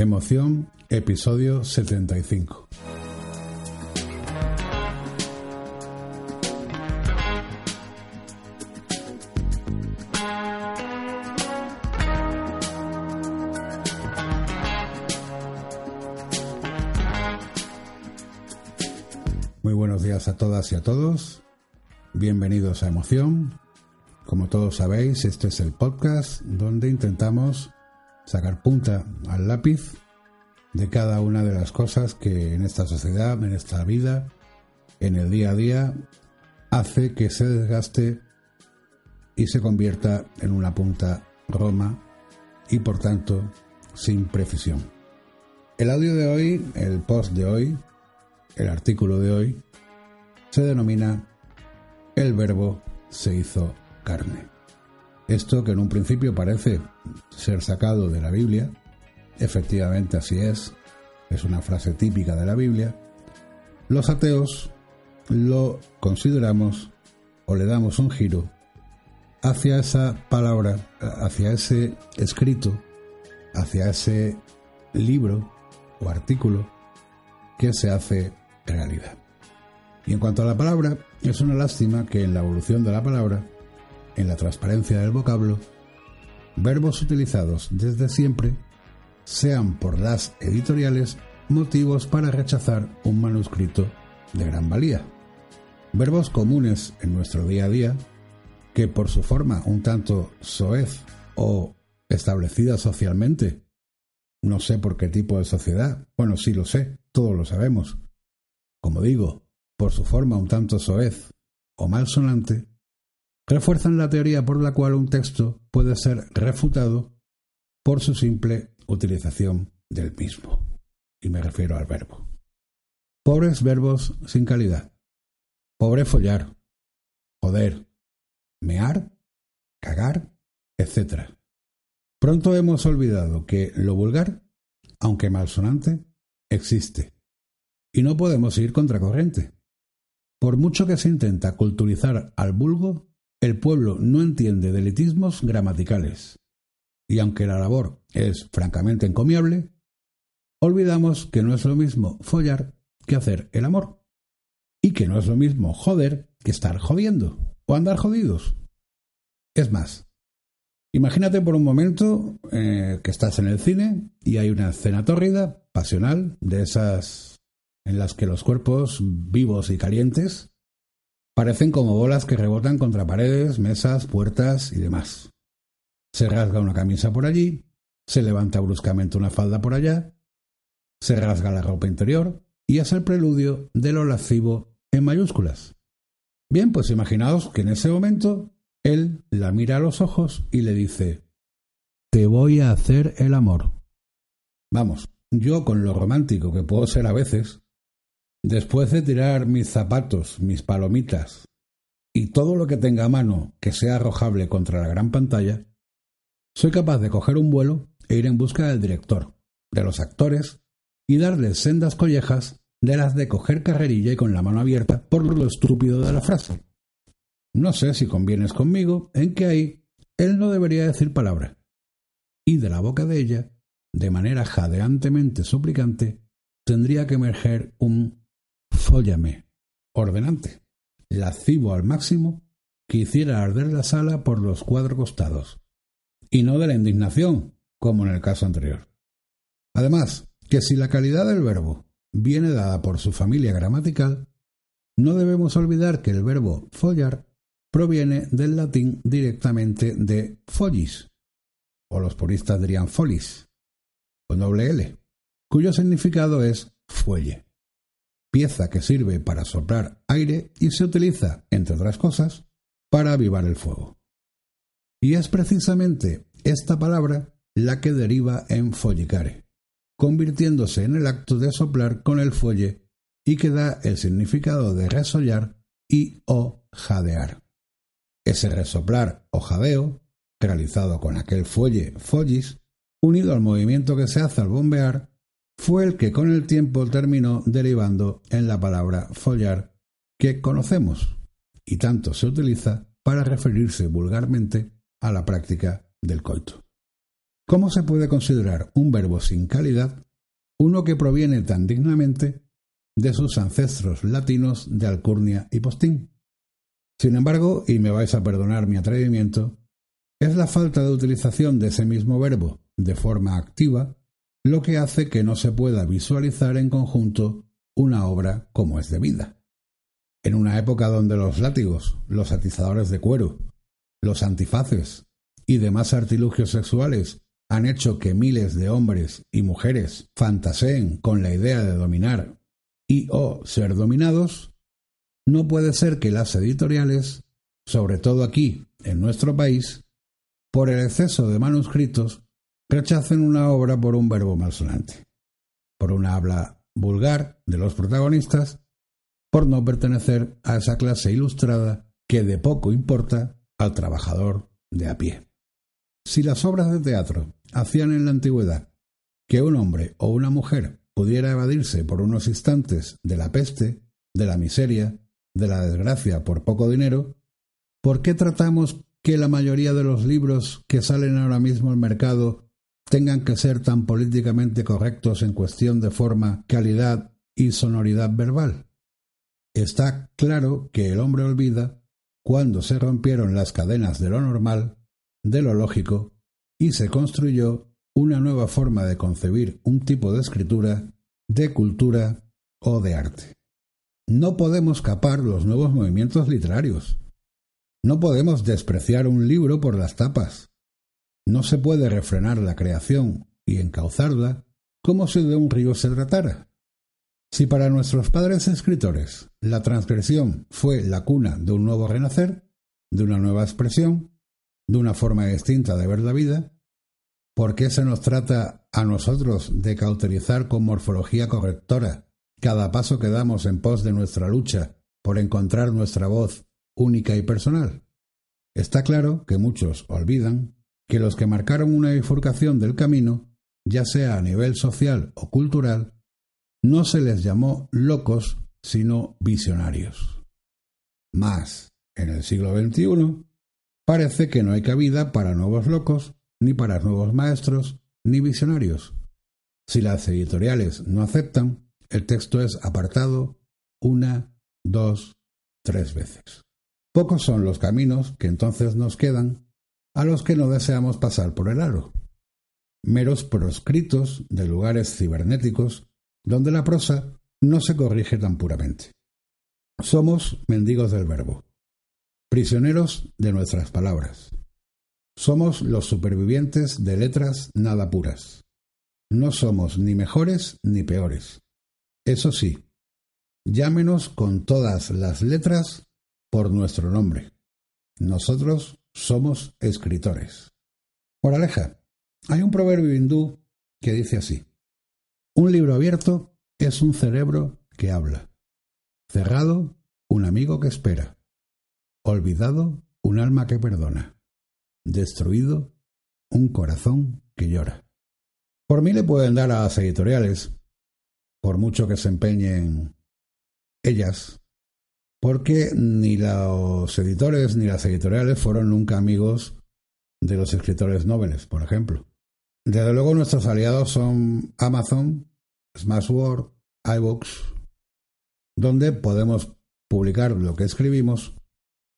Emoción, episodio 75. Muy buenos días a todas y a todos. Bienvenidos a Emoción. Como todos sabéis, este es el podcast donde intentamos sacar punta al lápiz de cada una de las cosas que en esta sociedad, en esta vida, en el día a día, hace que se desgaste y se convierta en una punta roma y por tanto sin precisión. El audio de hoy, el post de hoy, el artículo de hoy, se denomina El verbo se hizo carne. Esto que en un principio parece ser sacado de la Biblia, efectivamente así es, es una frase típica de la Biblia, los ateos lo consideramos o le damos un giro hacia esa palabra, hacia ese escrito, hacia ese libro o artículo que se hace realidad. Y en cuanto a la palabra, es una lástima que en la evolución de la palabra en la transparencia del vocablo, verbos utilizados desde siempre sean por las editoriales motivos para rechazar un manuscrito de gran valía. Verbos comunes en nuestro día a día, que por su forma un tanto soez o establecida socialmente, no sé por qué tipo de sociedad, bueno, sí lo sé, todos lo sabemos, como digo, por su forma un tanto soez o malsonante, refuerzan la teoría por la cual un texto puede ser refutado por su simple utilización del mismo. Y me refiero al verbo. Pobres verbos sin calidad. Pobre follar, joder, mear, cagar, etc. Pronto hemos olvidado que lo vulgar, aunque malsonante, existe. Y no podemos ir contracorriente. Por mucho que se intenta culturizar al vulgo, el pueblo no entiende delitismos gramaticales, y aunque la labor es francamente encomiable, olvidamos que no es lo mismo follar que hacer el amor, y que no es lo mismo joder que estar jodiendo o andar jodidos. Es más, imagínate por un momento eh, que estás en el cine y hay una escena tórrida, pasional, de esas en las que los cuerpos vivos y calientes Parecen como bolas que rebotan contra paredes, mesas, puertas y demás. Se rasga una camisa por allí, se levanta bruscamente una falda por allá, se rasga la ropa interior y es el preludio de lo lascivo en mayúsculas. Bien, pues imaginaos que en ese momento él la mira a los ojos y le dice Te voy a hacer el amor. Vamos, yo con lo romántico que puedo ser a veces, Después de tirar mis zapatos, mis palomitas y todo lo que tenga a mano que sea arrojable contra la gran pantalla, soy capaz de coger un vuelo e ir en busca del director, de los actores y darles sendas collejas de las de coger carrerilla y con la mano abierta por lo estúpido de la frase. No sé si convienes conmigo en que ahí él no debería decir palabra. Y de la boca de ella, de manera jadeantemente suplicante, tendría que emerger un Fóllame, ordenante, lascivo al máximo, que hiciera arder la sala por los cuatro costados, y no de la indignación, como en el caso anterior. Además, que si la calidad del verbo viene dada por su familia gramatical, no debemos olvidar que el verbo follar proviene del latín directamente de follis, o los puristas dirían folis, con doble L, cuyo significado es fuelle pieza que sirve para soplar aire y se utiliza, entre otras cosas, para avivar el fuego. Y es precisamente esta palabra la que deriva en follicare, convirtiéndose en el acto de soplar con el fuelle y que da el significado de resollar y o jadear. Ese resoplar o jadeo, realizado con aquel fuelle follis, unido al movimiento que se hace al bombear, fue el que con el tiempo terminó derivando en la palabra follar que conocemos y tanto se utiliza para referirse vulgarmente a la práctica del coito. ¿Cómo se puede considerar un verbo sin calidad uno que proviene tan dignamente de sus ancestros latinos de Alcurnia y Postín? Sin embargo, y me vais a perdonar mi atrevimiento, es la falta de utilización de ese mismo verbo de forma activa lo que hace que no se pueda visualizar en conjunto una obra como es debida. En una época donde los látigos, los atizadores de cuero, los antifaces y demás artilugios sexuales han hecho que miles de hombres y mujeres fantaseen con la idea de dominar y o ser dominados, no puede ser que las editoriales, sobre todo aquí, en nuestro país, por el exceso de manuscritos, rechacen una obra por un verbo malsonante, por una habla vulgar de los protagonistas, por no pertenecer a esa clase ilustrada que de poco importa al trabajador de a pie. Si las obras de teatro hacían en la antigüedad que un hombre o una mujer pudiera evadirse por unos instantes de la peste, de la miseria, de la desgracia por poco dinero, ¿por qué tratamos que la mayoría de los libros que salen ahora mismo al mercado tengan que ser tan políticamente correctos en cuestión de forma, calidad y sonoridad verbal? Está claro que el hombre olvida cuando se rompieron las cadenas de lo normal, de lo lógico, y se construyó una nueva forma de concebir un tipo de escritura, de cultura o de arte. No podemos capar los nuevos movimientos literarios. No podemos despreciar un libro por las tapas. No se puede refrenar la creación y encauzarla como si de un río se tratara. Si para nuestros padres escritores la transgresión fue la cuna de un nuevo renacer, de una nueva expresión, de una forma distinta de ver la vida, ¿por qué se nos trata a nosotros de cauterizar con morfología correctora cada paso que damos en pos de nuestra lucha por encontrar nuestra voz única y personal. Está claro que muchos olvidan que los que marcaron una bifurcación del camino, ya sea a nivel social o cultural, no se les llamó locos, sino visionarios. Más, en el siglo XXI, parece que no hay cabida para nuevos locos, ni para nuevos maestros, ni visionarios. Si las editoriales no aceptan, el texto es apartado una, dos, tres veces. Pocos son los caminos que entonces nos quedan a los que no deseamos pasar por el aro. Meros proscritos de lugares cibernéticos donde la prosa no se corrige tan puramente. Somos mendigos del verbo, prisioneros de nuestras palabras. Somos los supervivientes de letras nada puras. No somos ni mejores ni peores. Eso sí, llámenos con todas las letras por nuestro nombre. Nosotros somos escritores. Moraleja, hay un proverbio hindú que dice así. Un libro abierto es un cerebro que habla. Cerrado, un amigo que espera. Olvidado, un alma que perdona. Destruido, un corazón que llora. Por mí le pueden dar a las editoriales por mucho que se empeñen ellas, porque ni los editores ni las editoriales fueron nunca amigos de los escritores nobles, por ejemplo. Desde luego nuestros aliados son Amazon, Smashword, iBooks, donde podemos publicar lo que escribimos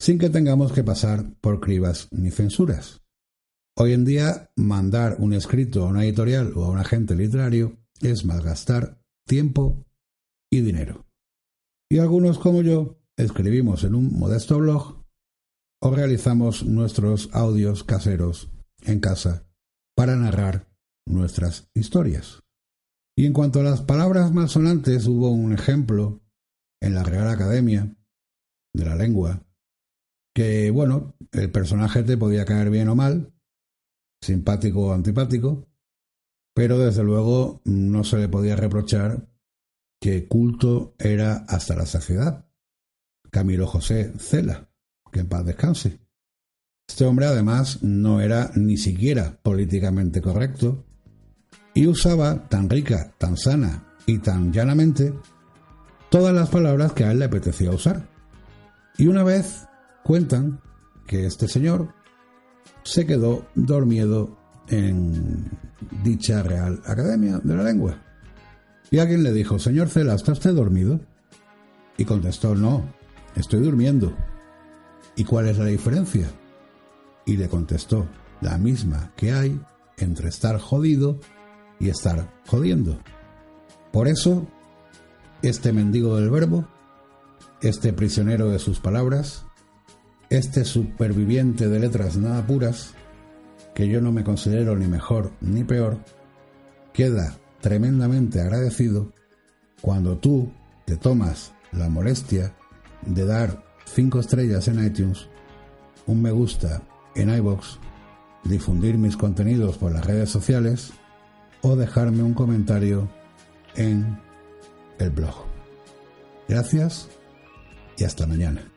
sin que tengamos que pasar por cribas ni censuras. Hoy en día, mandar un escrito a una editorial o a un agente literario es malgastar tiempo y dinero. Y algunos como yo escribimos en un modesto blog o realizamos nuestros audios caseros en casa para narrar nuestras historias. Y en cuanto a las palabras más sonantes, hubo un ejemplo en la Real Academia de la Lengua que, bueno, el personaje te podía caer bien o mal, simpático o antipático, pero desde luego no se le podía reprochar que culto era hasta la saciedad. Camilo José Cela, que en paz descanse. Este hombre además no era ni siquiera políticamente correcto y usaba tan rica, tan sana y tan llanamente todas las palabras que a él le apetecía usar. Y una vez cuentan que este señor se quedó dormido en dicha Real Academia de la Lengua. Y alguien le dijo, señor Cela, ¿está usted dormido? Y contestó, no, estoy durmiendo. ¿Y cuál es la diferencia? Y le contestó, la misma que hay entre estar jodido y estar jodiendo. Por eso, este mendigo del verbo, este prisionero de sus palabras, este superviviente de letras nada puras, que yo no me considero ni mejor ni peor, queda tremendamente agradecido cuando tú te tomas la molestia de dar cinco estrellas en iTunes, un me gusta en iBox, difundir mis contenidos por las redes sociales o dejarme un comentario en el blog. Gracias y hasta mañana.